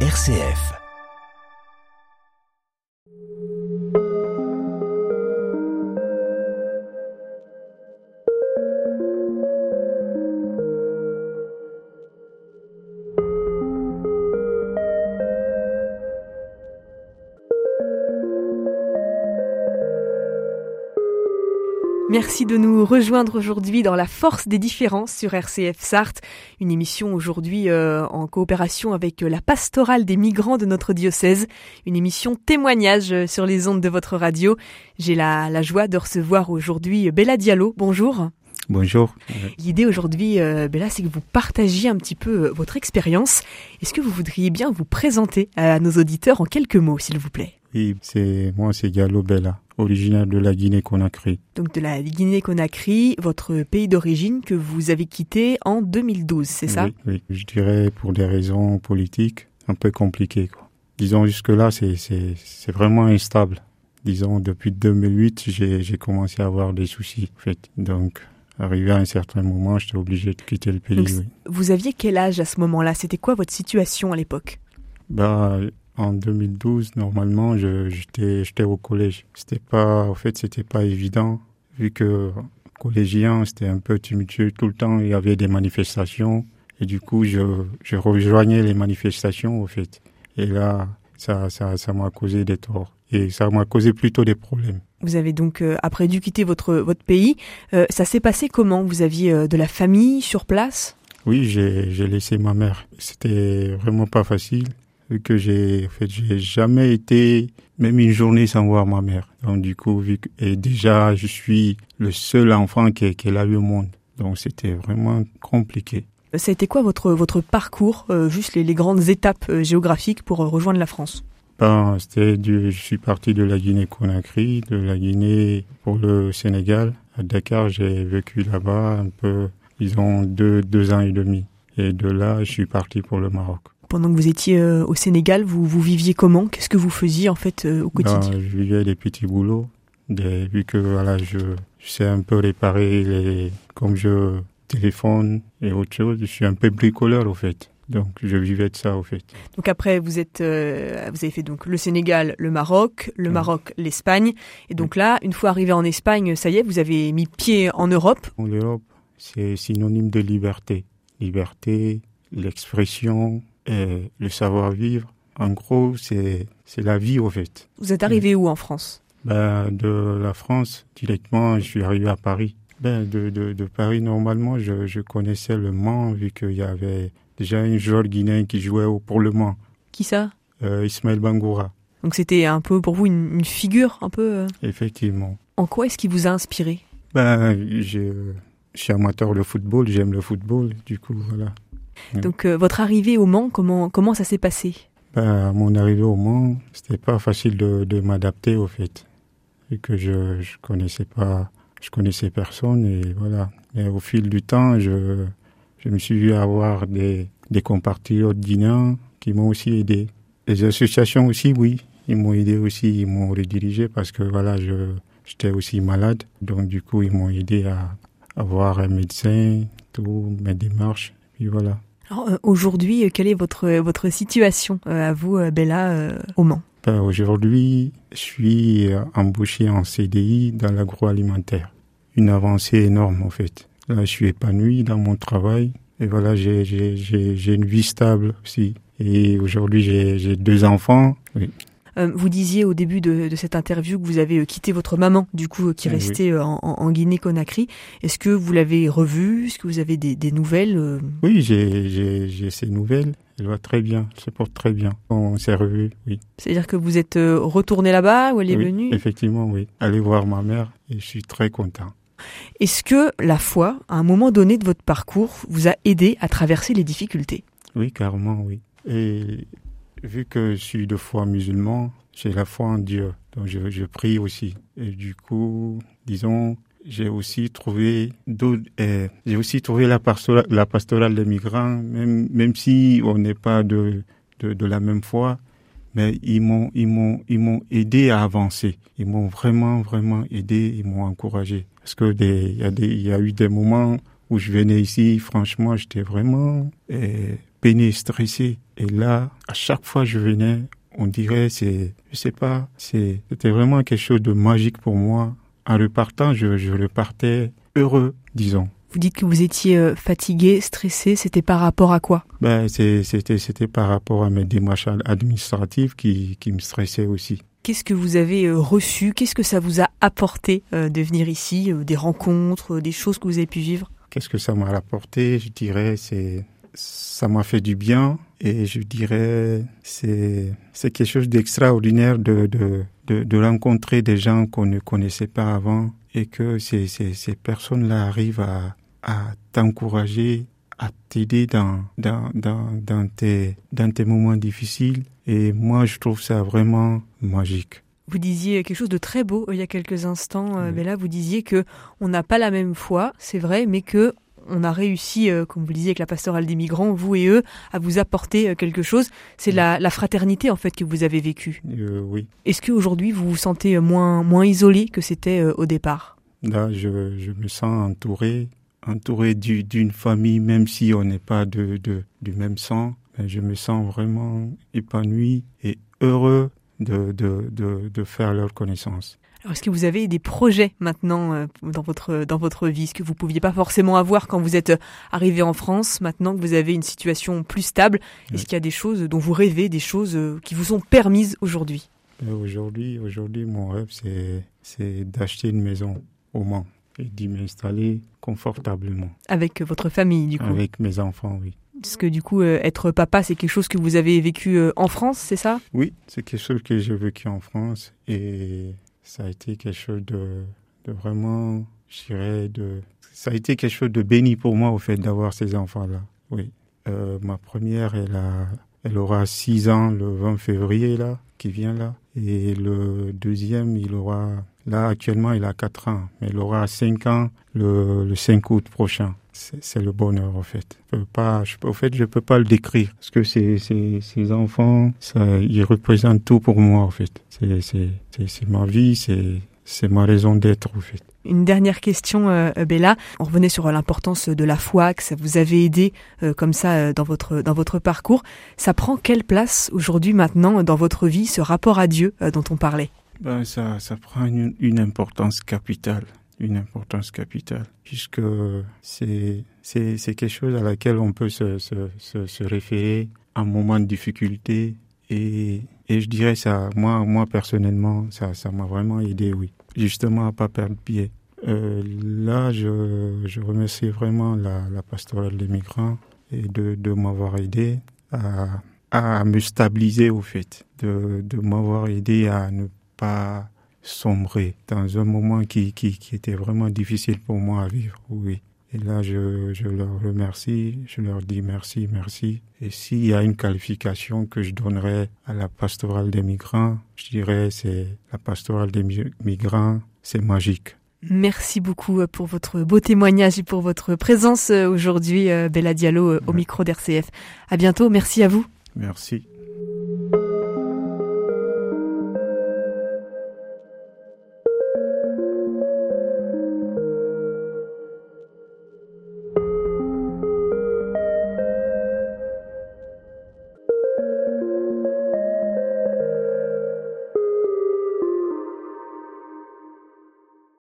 RCF. Merci de nous rejoindre aujourd'hui dans La Force des différences sur RCF Sarthe, une émission aujourd'hui euh, en coopération avec euh, la pastorale des migrants de notre diocèse, une émission témoignage euh, sur les ondes de votre radio. J'ai la, la joie de recevoir aujourd'hui Bella Diallo. Bonjour. Bonjour. L'idée aujourd'hui, Bella, c'est que vous partagiez un petit peu votre expérience. Est-ce que vous voudriez bien vous présenter à nos auditeurs en quelques mots, s'il vous plaît? Oui, c'est moi, c'est Diallo Bella originaire de la Guinée-Conakry. Donc de la Guinée-Conakry, votre pays d'origine que vous avez quitté en 2012, c'est ça? Oui, oui, je dirais pour des raisons politiques un peu compliquées. Quoi. Disons jusque-là, c'est vraiment instable. Disons, depuis 2008, j'ai commencé à avoir des soucis. En fait. Donc, arrivé à un certain moment, j'étais obligé de quitter le pays. oui. Vous aviez quel âge à ce moment-là? C'était quoi votre situation à l'époque? Bah, en 2012, normalement, j'étais j'étais au collège. C'était pas, en fait, c'était pas évident vu que collégien, c'était un peu tumultueux tout le temps. Il y avait des manifestations et du coup, je, je rejoignais les manifestations, au fait. Et là, ça, ça, ça m'a causé des torts et ça m'a causé plutôt des problèmes. Vous avez donc euh, après dû quitter votre votre pays. Euh, ça s'est passé comment? Vous aviez euh, de la famille sur place? Oui, j'ai laissé ma mère. C'était vraiment pas facile vu que j'ai en fait j'ai jamais été même une journée sans voir ma mère. Donc du coup vu que, et déjà je suis le seul enfant qu'elle a eu au monde. Donc c'était vraiment compliqué. Ça a été quoi votre votre parcours, juste les, les, grandes étapes géographiques pour rejoindre la France? Ben, c'était du, je suis parti de la Guinée-Conakry, de la Guinée pour le Sénégal. À Dakar, j'ai vécu là-bas un peu, disons, deux, deux ans et demi. Et de là, je suis parti pour le Maroc pendant que vous étiez euh, au Sénégal, vous, vous viviez comment? Qu'est-ce que vous faisiez en fait euh, au quotidien? ben, Je vivais des petits boulots, des, vu que voilà, je, je, sais un peu réparer les, comme je téléphone et autre chose. Je suis un peu bricoleur au fait. Donc je vivais de ça au fait. Donc après vous êtes euh, vous avez fait donc le Sénégal, le Maroc, le Maroc, l'Espagne et donc là une fois arrivé en Espagne, ça y est, vous avez mis pied en Europe. L'Europe, c'est synonyme de liberté, liberté, l'expression, et le savoir-vivre. En gros, c'est c'est la vie au fait. Vous êtes arrivé où en France? Ben, De la France, directement, je suis arrivé à Paris. Ben, de, de, de Paris, normalement, je, je connaissais le Mans, vu qu'il y avait déjà un joueur guinéen qui jouait pour le Mans. Qui ça? Euh, Ismaël Bangoura. Donc c'était un peu pour vous une, une figure un peu euh... Effectivement. En quoi est-ce qui vous a inspiré? Ben, je, je suis amateur de football, j'aime le football, du coup, voilà. Donc euh, votre arrivée au Mans, comment comment ça s'est passé? Ben, Mon arrivée au Mans, c'était pas facile de, de m'adapter au fait, et que je je connaissais pas, je connaissais personne et voilà. Mais au fil du temps, je je me suis vu avoir des des compatriotes guinéens qui m'ont aussi aidé. Les associations aussi, oui, ils m'ont aidé aussi, ils m'ont redirigé parce que voilà, je j'étais aussi malade, donc du coup ils m'ont aidé à avoir un médecin, tout mes démarches, puis voilà. Alors, euh, aujourd'hui, quelle est votre, votre situation euh, à vous, euh, Bella, euh, au Mans ben, Aujourd'hui, je suis embauché en CDI dans l'agroalimentaire. Une avancée énorme, en fait. Là, je suis épanoui dans mon travail. Et voilà, j'ai une vie stable aussi. Et aujourd'hui, j'ai deux enfants. Oui. Euh, vous disiez au début de, de, cette interview que vous avez quitté votre maman, du coup, qui restait oui. en, en Guinée-Conakry. Est-ce que vous l'avez revue? Est-ce que vous avez des, des nouvelles euh? Oui, j'ai ses nouvelles. Elle va très bien, elle se porte très bien. On s'est revus, oui. C'est-à-dire que vous êtes euh, retourné là-bas ou elle est oui, venue? Effectivement, oui. Aller voir ma mère et je suis très content. Est-ce que la foi, à un moment donné de votre parcours, vous a aidé à traverser les difficultés? Oui, carrément, oui. Et vu que je suis de foi musulman, j'ai la foi en Dieu, donc je, prie aussi. Et du coup, disons, j'ai aussi trouvé eh, j'ai aussi trouvé la pastorale, la pastorale des migrants, même même si on n'est pas de, de, de la même foi, mais ils m'ont ils m'ont ils m'ont aidé à avancer. Ils m'ont vraiment vraiment aidé, ils m'ont encouragé. Parce que il y y a eu des moments où je venais ici, franchement, j'étais vraiment eh, peiné, stressé. Et là, à chaque fois que je venais, on dirait, c'est, je sais pas, c'était vraiment quelque chose de magique pour moi. En repartant, je, je repartais heureux, disons. Vous dites que vous étiez euh, fatigué, stressé, c'était par rapport à quoi? Ben, c'était, c'était par rapport à mes démarches administratives qui, qui me stressaient aussi. Qu'est-ce que vous avez euh, reçu? Qu'est-ce que ça vous a apporté euh, de venir ici Des rencontres, des choses que vous avez pu vivre? Qu'est-ce que ça m'a apporté Je dirais, c'est ça m'a fait du bien et je dirais c'est c'est quelque chose d'extraordinaire de, de, de, de rencontrer des gens qu'on ne connaissait pas avant et que ces, ces, ces personnes-là arrivent à, à t'encourager, à t'aider dans, dans, dans, dans, tes, dans tes moments difficiles. Et moi, je trouve ça vraiment magique. Vous disiez quelque chose de très beau euh, il y a quelques instants, euh, mais là vous disiez que on n'a pas la même foi, c'est vrai, mais que on a réussi, euh, comme vous le disiez avec la pastorale des migrants, vous et eux, à vous apporter euh, quelque chose. C'est la, fraternité en fait que vous avez vécue. Euh, oui. Est-ce qu'aujourd'hui vous vous sentez moins, moins isolé que c'était au départ? Là, je, me sens entouré, entouré d'une famille, même si on n'est pas de, du même sang. je me sens vraiment épanoui et heureux de, de, de faire leur connaissance. Est-ce que vous avez des projets maintenant euh, dans votre dans votre vie, ce que vous pouviez pas forcément avoir quand vous êtes euh, arrivé en France Maintenant que vous avez une situation plus stable, est-ce qu'il y a des choses dont vous rêvez, des choses euh, qui vous sont permises aujourd'hui? Aujourd'hui, aujourd'hui, mon rêve c'est c'est d'acheter une maison au Mans et d'y m'installer confortablement. Avec votre famille, du coup. Avec mes enfants, oui. Parce que du coup, être papa, c'est quelque chose que vous avez vécu en France, c'est ça? Oui, c'est quelque chose que j'ai vécu en France et ça a été quelque chose de, de vraiment, je dirais, de, ça a été quelque chose de béni pour moi au fait d'avoir ces enfants-là. Oui. Euh, ma première, elle a, elle aura 6 ans le 20 février là, qui vient là. Et le deuxième, il aura, là actuellement, il a 4 ans, mais il aura 5 ans le, le 5 août prochain. C'est le bonheur en fait. Je peux pas, je, au fait, je peux pas le décrire parce que ces, ces, enfants, ils représentent tout pour moi en fait. C'est ma vie, c'est ma raison d'être en fait. Une dernière question, euh, Bella. On revenait sur l'importance de la foi, que ça vous avait aidé euh, comme ça euh, dans votre dans votre parcours. Ça prend quelle place aujourd'hui, maintenant, dans votre vie, ce rapport à Dieu dont on parlait? Ben, ça, ça prend une, une importance capitale une importance capitale, puisque c'est c'est quelque chose à laquelle on peut se, se, se, se référer en moment de difficulté et, et je dirais ça, moi, moi personnellement, ça, ça m'a vraiment aidé, oui. Justement à pas perdre pied. Euh, là, je, je remercie vraiment la, la pastorale des migrants et de, de m'avoir aidé à, à me stabiliser au fait, de, de m'avoir aidé à ne pas sombrer dans un moment qui, qui, qui était vraiment difficile pour moi à vivre, oui. Et là, je, je leur remercie, je leur dis merci, merci. Et s'il y a une qualification que je donnerais à la pastorale des migrants, je dirais c'est la pastorale des migrants, c'est magique. Merci beaucoup euh, pour votre beau témoignage et pour votre présence euh, aujourd'hui, euh, Bella Diallo, au micro d'RCF. À bientôt, merci à vous. Merci.